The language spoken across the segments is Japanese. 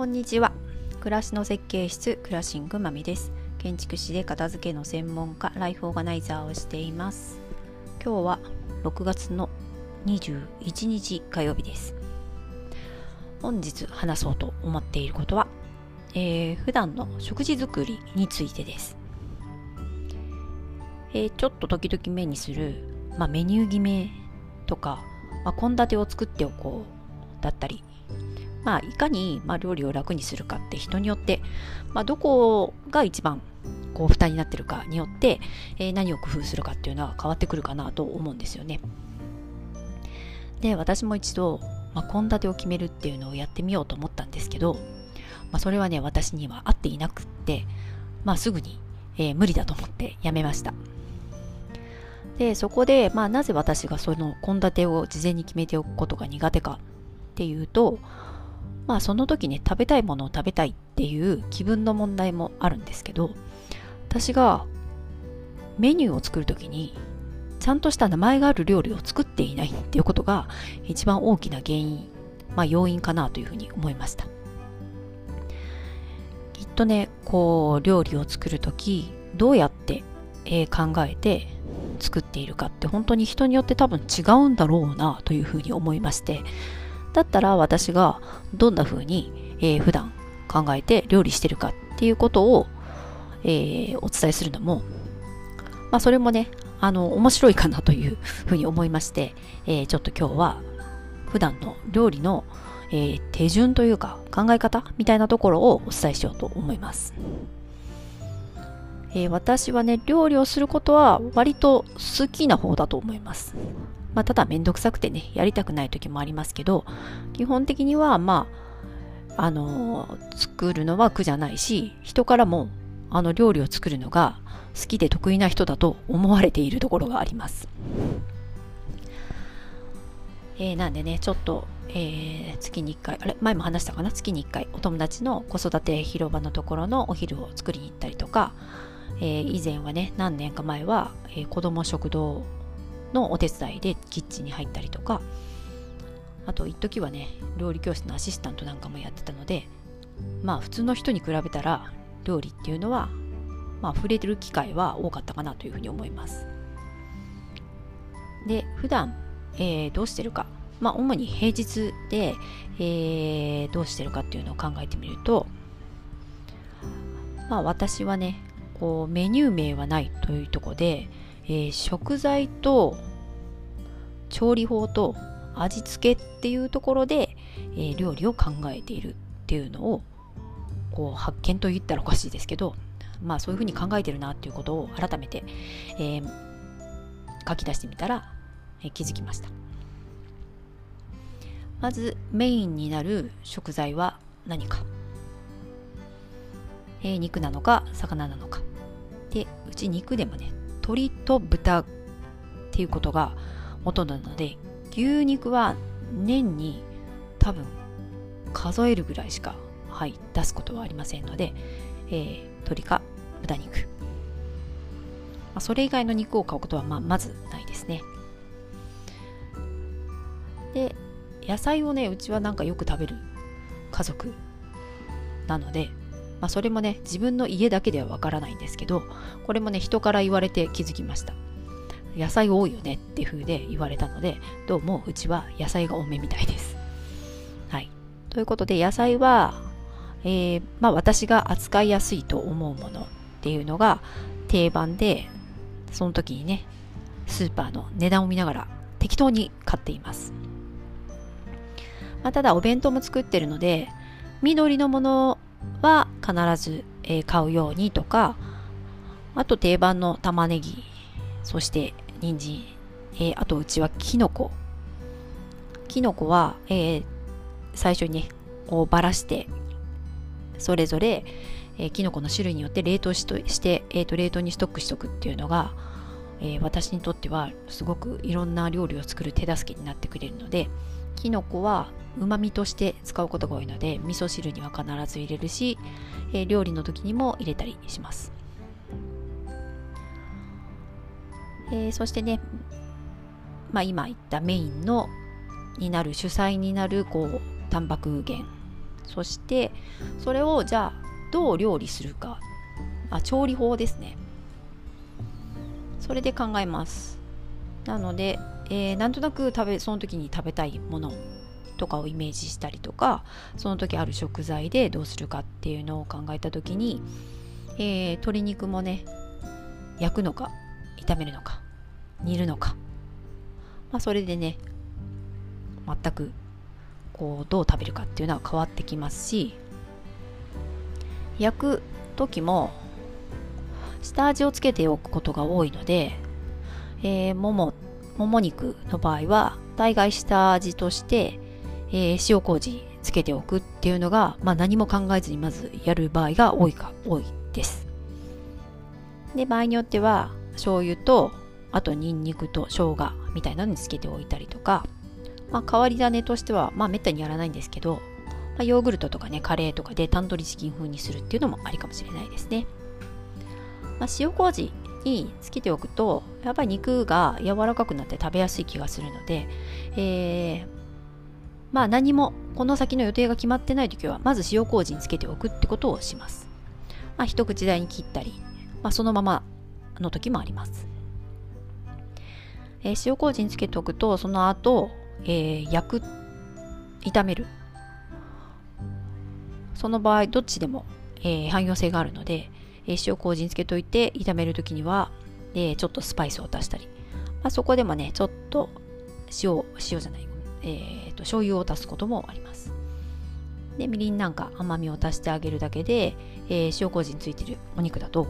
こんにちは。暮らしの設計室クラシングまみです。建築士で片付けの専門家ライフオーガナイザーをしています。今日は6月の21日火曜日です。本日話そうと思っていることは、えー、普段の食事作りについてです。えー、ちょっと時々目にする、まあ、メニュー決めとか献立、まあ、を作っておこうだったりまあ、いかに、まあ、料理を楽にするかって人によって、まあ、どこが一番こう負担になってるかによって、えー、何を工夫するかっていうのは変わってくるかなと思うんですよね。で私も一度献立、を決めるっていうのをやってみようと思ったんですけど、まあ、それはね私には合っていなくって、まあ、すぐに、えー、無理だと思ってやめました。でそこで、まあ、なぜ私がその献立を事前に決めておくことが苦手かっていうと、まあその時ね、食べたいものを食べたいっていう気分の問題もあるんですけど、私がメニューを作る時に、ちゃんとした名前がある料理を作っていないっていうことが一番大きな原因、まあ要因かなというふうに思いました。きっとね、こう料理を作る時、どうやって、えー、考えて作っているかって本当に人によって多分違うんだろうなというふうに思いまして、だったら私がどんな風に、えー、普段考えて料理してるかっていうことを、えー、お伝えするのも、まあそれもね、あの、面白いかなというふうに思いまして、えー、ちょっと今日は普段の料理の、えー、手順というか考え方みたいなところをお伝えしようと思います。えー、私はね、料理をすることは割と好きな方だと思います。まあ、ただめんどくさくてね、やりたくない時もありますけど、基本的には、まあ、あの、作るのは苦じゃないし、人からも、あの、料理を作るのが好きで得意な人だと思われているところがあります。えー、なんでね、ちょっと、えー、月に1回、あれ、前も話したかな？月に1回、お友達の子育て広場のところのお昼を作りに行ったりとか、えー、以前はね、何年か前は、えー、子供食堂のお手伝いでキッチンに入ったりとか。あと一時はね料理教室のアシスタントなんかもやってたのでまあ普通の人に比べたら料理っていうのはまあ触れてる機会は多かったかなというふうに思います。で普段、えー、どうしてるか。まあ主に平日で、えー、どうしてるかっていうのを考えてみるとまあ私はねこうメニュー名はないというとこでえー、食材と調理法と味付けっていうところで、えー、料理を考えているっていうのをこう発見と言ったらおかしいですけどまあそういうふうに考えてるなっていうことを改めて、えー、書き出してみたら、えー、気づきました。まずメインになる食材は何か、えー、肉なのか魚なのか。でうち肉でもね鶏と豚っていうことがほとなので牛肉は年に多分数えるぐらいしか、はい、出すことはありませんので、えー、鶏か豚肉、まあ、それ以外の肉を買うことはまあまずないですね。で野菜をねうちはなんかよく食べる家族なのでまあ、それもね自分の家だけではわからないんですけどこれもね人から言われて気づきました。野菜多いよねっていう風で言われたのでどうもうちは野菜が多めみたいです。はい。ということで野菜は、えー、まあ、私が扱いやすいと思うものっていうのが定番でその時にねスーパーの値段を見ながら適当に買っています、まあ、ただお弁当も作ってるので緑のものは必ず、え、買うようにとか、あと定番の玉ねぎ、そして人参、えー、あとうちはきのこ。きのこは、えー、最初にね、こうばらして、それぞれ、えー、きのこの種類によって冷凍しとして、えーと、冷凍にストックしとくっていうのが、えー、私にとってはすごくいろんな料理を作る手助けになってくれるので、きのこはうまみとして使うことが多いので味噌汁には必ず入れるし、えー、料理の時にも入れたりします、えー、そしてね、まあ、今言ったメインのになる主菜になるこうタンパク源そしてそれをじゃあどう料理するか。あ調理法ですね。それで考えます。なので、えー、なんとなく食べその時に食べたいものとかをイメージしたりとかその時ある食材でどうするかっていうのを考えた時に、えー、鶏肉もね焼くのか炒めるのか煮るのか、まあ、それでね全くこうどう食べるかっていうのは変わってきますし焼く時も下味をつけておくことが多いので、えー、もももも肉の場合は大概下味として、えー、塩麹つけておくっていうのが、まあ、何も考えずにまずやる場合が多いか多いです。で場合によっては醤油とあとニンニクと生姜みたいなのにつけておいたりとか、まあ、変わり種としてはまあめったにやらないんですけど、まあ、ヨーグルトとかねカレーとかでタンドリーチキン風にするっていうのもありかもしれないですね。まあ、塩麹につけておくとやっぱり肉が柔らかくなって食べやすい気がするので、えー、まあ何もこの先の予定が決まってない時はまず塩麹につけておくってことをします、まあ、一口大に切ったり、まあ、そのままの時もあります、えー、塩麹につけておくとその後、えー、焼く炒める。その場合どっちでも、えー、汎用性があるのでえ塩麹につけといて炒める時には、えちょっとスパイスを足したり、まあ、そこでもねちょっと塩塩じゃない、えーと、と醤油を足すこともあります。でみりんなんか甘みを足してあげるだけで、えー、塩麹についてるお肉だと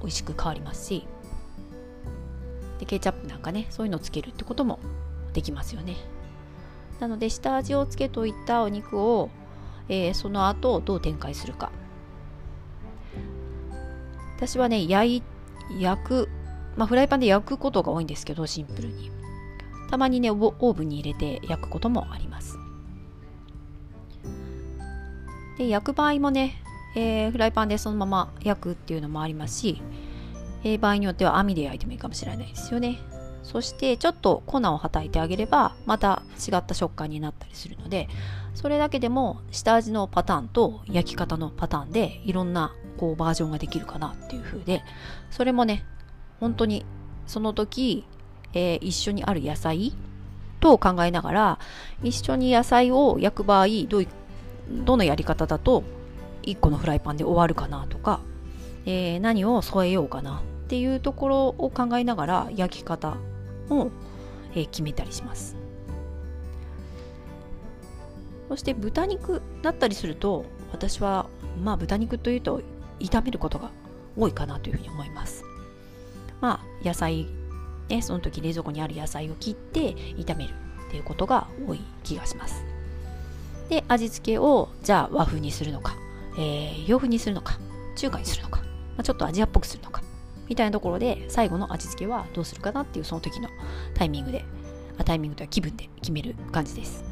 美味しく変わりますし。でケチャップなんかねそういうのをつけるってこともできますよね。なので下味をつけといたお肉を、えー、その後どう展開するか。私はね、焼、焼く、まあ、フライパンで焼くことが多いんですけど、シンプルに。たまにね、オーブンに入れて焼くこともあります。で、焼く場合もね、えー、フライパンでそのまま焼くっていうのもありますし、えー、場合によっては網で焼いてもいいかもしれないですよね。そしてちょっと粉をはたいてあげればまた違った食感になったりするのでそれだけでも下味のパターンと焼き方のパターンでいろんなこうバージョンができるかなっていう風でそれもね本当にその時、えー、一緒にある野菜と考えながら一緒に野菜を焼く場合どうどのやり方だと1個のフライパンで終わるかなとか、えー、何を添えようかなっていうところを考えながら焼き方を、えー、決めたりしますそして豚肉だったりすると私はまあ豚肉というと炒めることが多いかなというふうに思います。まあ野菜ねその時冷蔵庫にある野菜を切って炒めるっていうことが多い気がします。で味付けをじゃあ和風にするのか、えー、洋風にするのか中華にするのか、まあ、ちょっとアジアっぽくするのかみたいなところで最後の味付けはどうするかなっていうその時のタイミングでタイミングというか気分で決める感じです。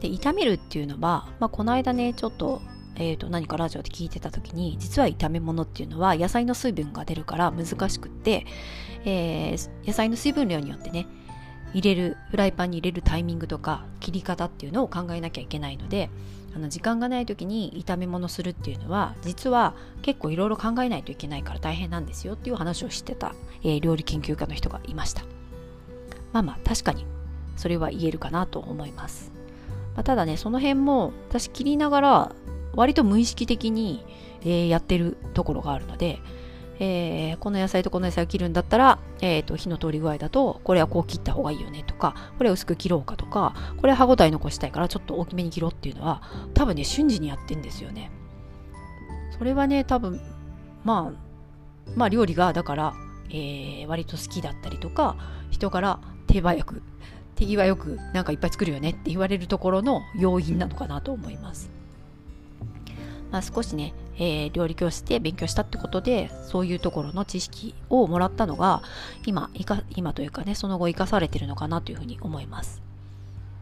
で炒めるっていうのは、まあ、この間ねちょっとえー、と何かラジオで聞いてた時に実は炒め物っていうのは野菜の水分が出るから難しくって、えー、野菜の水分量によってね入れるフライパンに入れるタイミングとか切り方っていうのを考えなきゃいけないのであの時間がない時に炒め物するっていうのは実は結構いろいろ考えないといけないから大変なんですよっていう話をしてた、えー、料理研究家の人がいました。まあまあ確かにそれは言えるかなと思います、まあ、ただねその辺も私切りながら割と無意識的に、えー、やってるところがあるので、えー、この野菜とこの野菜を切るんだったら、えーと、火の通り具合だとこれはこう切った方がいいよねとかこれ薄く切ろうかとかこれ歯ごたえ残したいからちょっと大きめに切ろうっていうのは多分ね瞬時にやってんですよね。それはね多分まあまあ料理がだから、えー、割と好きだったりとか人から手早く手際よくなんかいっぱい作るよねって言われるところの要因なのかなと思います。まあ、少しね、えー、料理教室で勉強したってことでそういうところの知識をもらったのが今今というかねその後生かされてるのかなというふうに思います。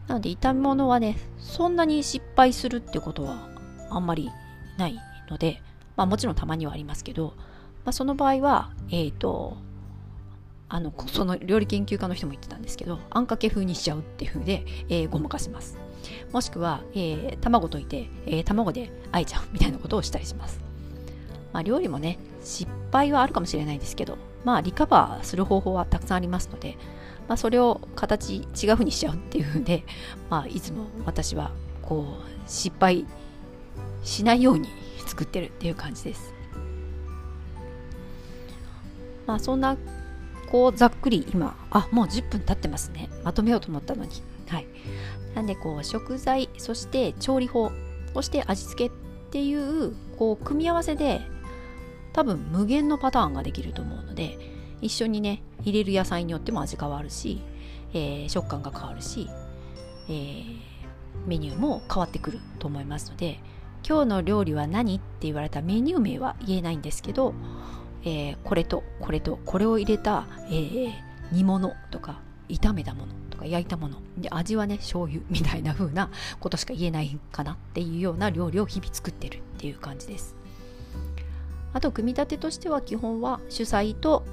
なので炒め物はねそんなに失敗するってことはあんまりないのでまあもちろんたまにはありますけど、まあ、その場合はえっ、ー、とあのその料理研究家の人も言ってたんですけどあんかけ風にしちゃうっていう風で、えー、ごまかします。もしくは、えー、卵溶いて、えー、卵であえちゃうみたいなことをしたりします。まあ、料理もね、失敗はあるかもしれないですけど、まあ、リカバーする方法はたくさんありますので、まあ、それを形違う風にしちゃうっていう風で、まあ、いつも私はこう失敗しないように作ってるっていう感じです。まあそんなこうざっくり今あもう10分経ってますねまとめようと思ったのにはいなんでこう食材そして調理法そして味付けっていうこう組み合わせで多分無限のパターンができると思うので一緒にね入れる野菜によっても味変わるし、えー、食感が変わるし、えー、メニューも変わってくると思いますので今日の料理は何って言われたメニュー名は言えないんですけど、えー、これとこれとこれを入れた、えー、煮物とか炒めたものとか焼いたもの。で味はね醤油みたいな風なことしか言えないかなっていうような料理を日々作ってるっていう感じです。あと組み立てとしては基本は主菜と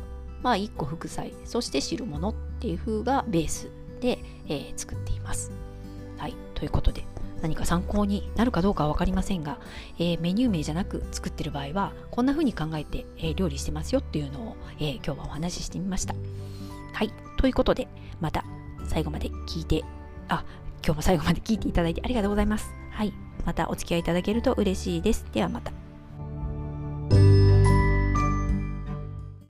まあ1個副菜。そして汁物っていう風がベースで、えー、作っています。はい。ということで何か参考になるかどうかは分かりませんが、えー、メニュー名じゃなく作ってる場合はこんな風に考えて、えー、料理してますよっていうのを、えー、今日はお話ししてみました。ということで、また最後まで聞いて、あ、今日も最後まで聞いていただいてありがとうございます。はい。またお付き合いいただけると嬉しいです。ではまた。